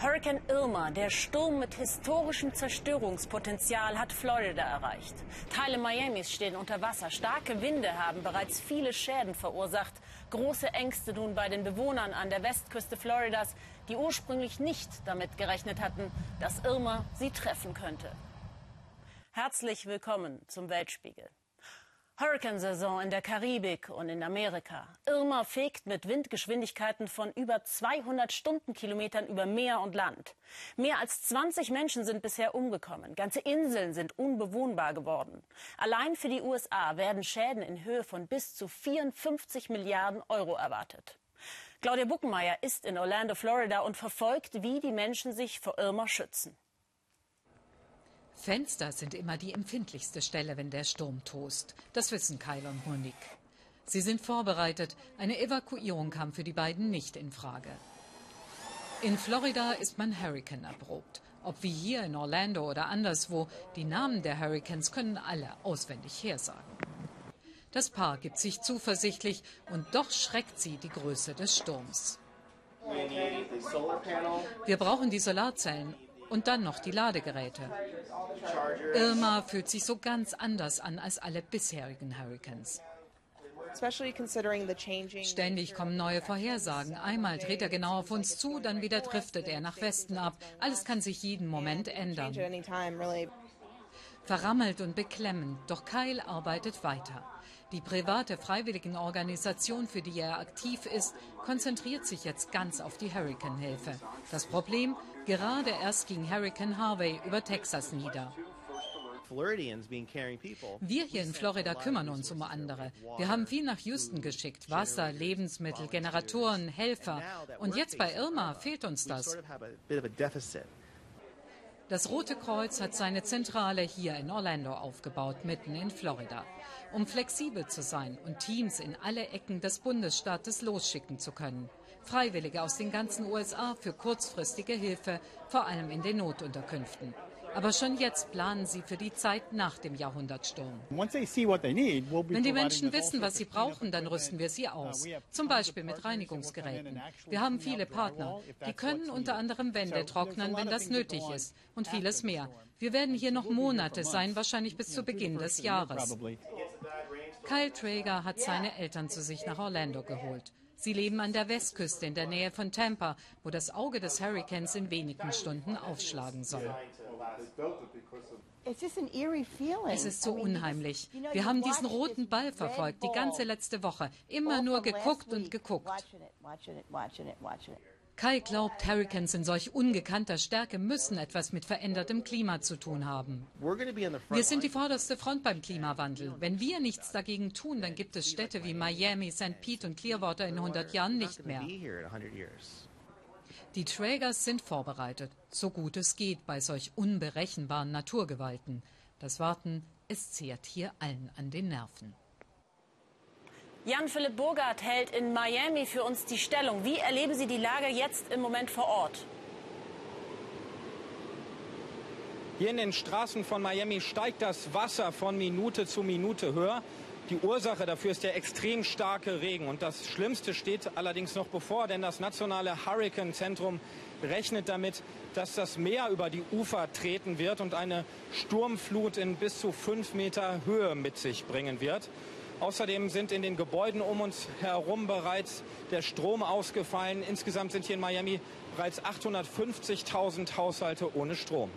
Hurricane Irma, der Sturm mit historischem Zerstörungspotenzial, hat Florida erreicht. Teile Miamis stehen unter Wasser. Starke Winde haben bereits viele Schäden verursacht. Große Ängste nun bei den Bewohnern an der Westküste Floridas, die ursprünglich nicht damit gerechnet hatten, dass Irma sie treffen könnte. Herzlich willkommen zum Weltspiegel. Hurrikansaison in der Karibik und in Amerika. Irma fegt mit Windgeschwindigkeiten von über 200 Stundenkilometern über Meer und Land. Mehr als 20 Menschen sind bisher umgekommen. Ganze Inseln sind unbewohnbar geworden. Allein für die USA werden Schäden in Höhe von bis zu 54 Milliarden Euro erwartet. Claudia Buckenmeier ist in Orlando, Florida und verfolgt, wie die Menschen sich vor Irma schützen. Fenster sind immer die empfindlichste Stelle, wenn der Sturm tost. Das wissen Kyle und Monique. Sie sind vorbereitet. Eine Evakuierung kam für die beiden nicht in Frage. In Florida ist man Hurricane erprobt. Ob wie hier in Orlando oder anderswo, die Namen der Hurricanes können alle auswendig hersagen. Das Paar gibt sich zuversichtlich und doch schreckt sie die Größe des Sturms. Wir brauchen die Solarzellen und dann noch die Ladegeräte. Irma fühlt sich so ganz anders an als alle bisherigen Hurricanes. Ständig kommen neue Vorhersagen. Einmal dreht er genau auf uns zu, dann wieder driftet er nach Westen ab. Alles kann sich jeden Moment ändern. Verrammelt und beklemmend, doch Kyle arbeitet weiter. Die private Freiwilligenorganisation, für die er aktiv ist, konzentriert sich jetzt ganz auf die Hurricane-Hilfe. Das Problem, gerade erst ging Hurricane Harvey über Texas nieder. Wir hier in Florida kümmern uns um andere. Wir haben viel nach Houston geschickt. Wasser, Lebensmittel, Generatoren, Helfer. Und jetzt bei Irma fehlt uns das. Das Rote Kreuz hat seine Zentrale hier in Orlando aufgebaut, mitten in Florida. Um flexibel zu sein und Teams in alle Ecken des Bundesstaates losschicken zu können. Freiwillige aus den ganzen USA für kurzfristige Hilfe, vor allem in den Notunterkünften. Aber schon jetzt planen sie für die Zeit nach dem Jahrhundertsturm. Wenn die Menschen wissen, was sie brauchen, dann rüsten wir sie aus. Zum Beispiel mit Reinigungsgeräten. Wir haben viele Partner. Die können unter anderem Wände trocknen, wenn das nötig ist. Und vieles mehr. Wir werden hier noch Monate sein, wahrscheinlich bis zu Beginn des Jahres. Kyle Traeger hat seine Eltern zu sich nach Orlando geholt. Sie leben an der Westküste in der Nähe von Tampa, wo das Auge des Hurrikans in wenigen Stunden aufschlagen soll. Es ist so unheimlich. Wir haben diesen roten Ball verfolgt, die ganze letzte Woche. Immer nur geguckt und geguckt. Kai glaubt, Hurricanes in solch ungekannter Stärke müssen etwas mit verändertem Klima zu tun haben. Wir sind die vorderste Front beim Klimawandel. Wenn wir nichts dagegen tun, dann gibt es Städte wie Miami, St. Pete und Clearwater in 100 Jahren nicht mehr. Die Traegers sind vorbereitet, so gut es geht bei solch unberechenbaren Naturgewalten. Das Warten, es zehrt hier allen an den Nerven. Jan-Philipp Burgert hält in Miami für uns die Stellung. Wie erleben Sie die Lage jetzt im Moment vor Ort? Hier in den Straßen von Miami steigt das Wasser von Minute zu Minute höher. Die Ursache dafür ist der extrem starke Regen. Und das Schlimmste steht allerdings noch bevor, denn das nationale Hurricane-Zentrum rechnet damit, dass das Meer über die Ufer treten wird und eine Sturmflut in bis zu fünf Meter Höhe mit sich bringen wird. Außerdem sind in den Gebäuden um uns herum bereits der Strom ausgefallen. Insgesamt sind hier in Miami bereits 850.000 Haushalte ohne Strom.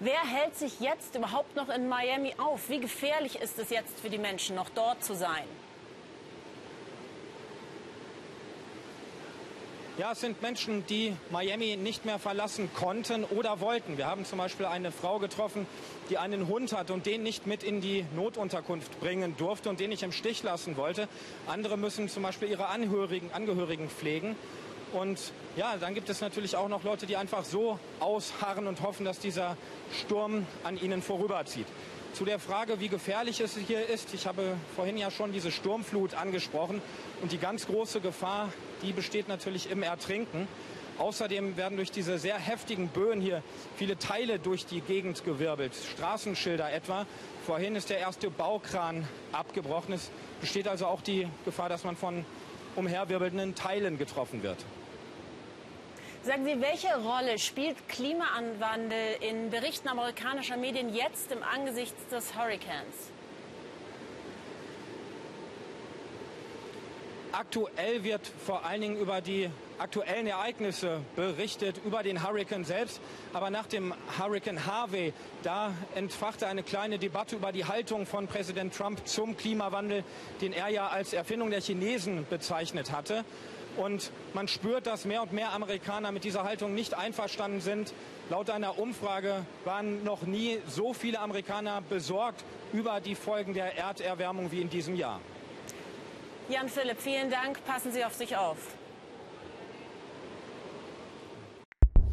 Wer hält sich jetzt überhaupt noch in Miami auf? Wie gefährlich ist es jetzt für die Menschen, noch dort zu sein? Ja, es sind Menschen, die Miami nicht mehr verlassen konnten oder wollten. Wir haben zum Beispiel eine Frau getroffen, die einen Hund hat und den nicht mit in die Notunterkunft bringen durfte und den nicht im Stich lassen wollte. Andere müssen zum Beispiel ihre Angehörigen, Angehörigen pflegen. Und ja, dann gibt es natürlich auch noch Leute, die einfach so ausharren und hoffen, dass dieser Sturm an ihnen vorüberzieht. Zu der Frage, wie gefährlich es hier ist, ich habe vorhin ja schon diese Sturmflut angesprochen und die ganz große Gefahr, die besteht natürlich im Ertrinken. Außerdem werden durch diese sehr heftigen Böen hier viele Teile durch die Gegend gewirbelt, Straßenschilder etwa. Vorhin ist der erste Baukran abgebrochen. Es besteht also auch die Gefahr, dass man von umherwirbelnden Teilen getroffen wird. Sagen Sie, welche Rolle spielt Klimawandel in Berichten amerikanischer Medien jetzt im Angesichts des Hurrikans? Aktuell wird vor allen Dingen über die aktuellen Ereignisse berichtet, über den Hurrikan selbst. Aber nach dem Hurrikan Harvey, da entfachte eine kleine Debatte über die Haltung von Präsident Trump zum Klimawandel, den er ja als Erfindung der Chinesen bezeichnet hatte. Und man spürt, dass mehr und mehr Amerikaner mit dieser Haltung nicht einverstanden sind. Laut einer Umfrage waren noch nie so viele Amerikaner besorgt über die Folgen der Erderwärmung wie in diesem Jahr. Jan Philipp, vielen Dank. Passen Sie auf sich auf.